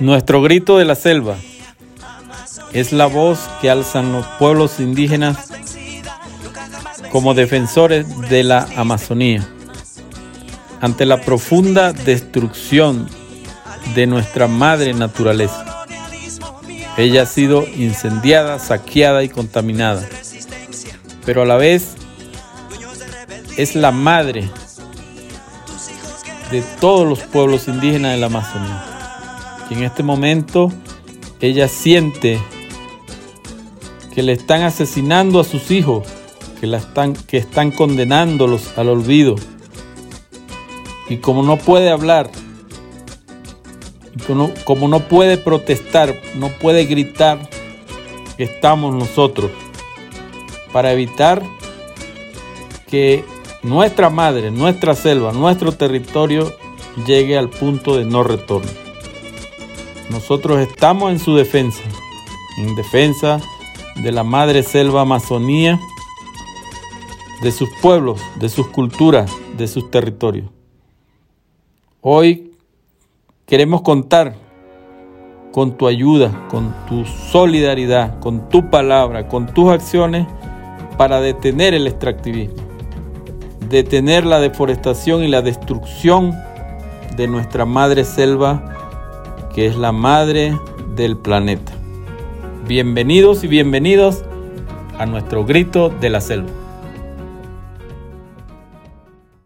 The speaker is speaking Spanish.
Nuestro grito de la selva es la voz que alzan los pueblos indígenas como defensores de la Amazonía ante la profunda destrucción de nuestra madre naturaleza. Ella ha sido incendiada, saqueada y contaminada, pero a la vez es la madre de todos los pueblos indígenas de la Amazonía. Y en este momento ella siente que le están asesinando a sus hijos, que, están, que están condenándolos al olvido. Y como no puede hablar, como, como no puede protestar, no puede gritar, estamos nosotros para evitar que nuestra madre, nuestra selva, nuestro territorio llegue al punto de no retorno. Nosotros estamos en su defensa, en defensa de la madre selva Amazonía, de sus pueblos, de sus culturas, de sus territorios. Hoy queremos contar con tu ayuda, con tu solidaridad, con tu palabra, con tus acciones para detener el extractivismo detener la deforestación y la destrucción de nuestra madre selva, que es la madre del planeta. Bienvenidos y bienvenidos a nuestro grito de la selva.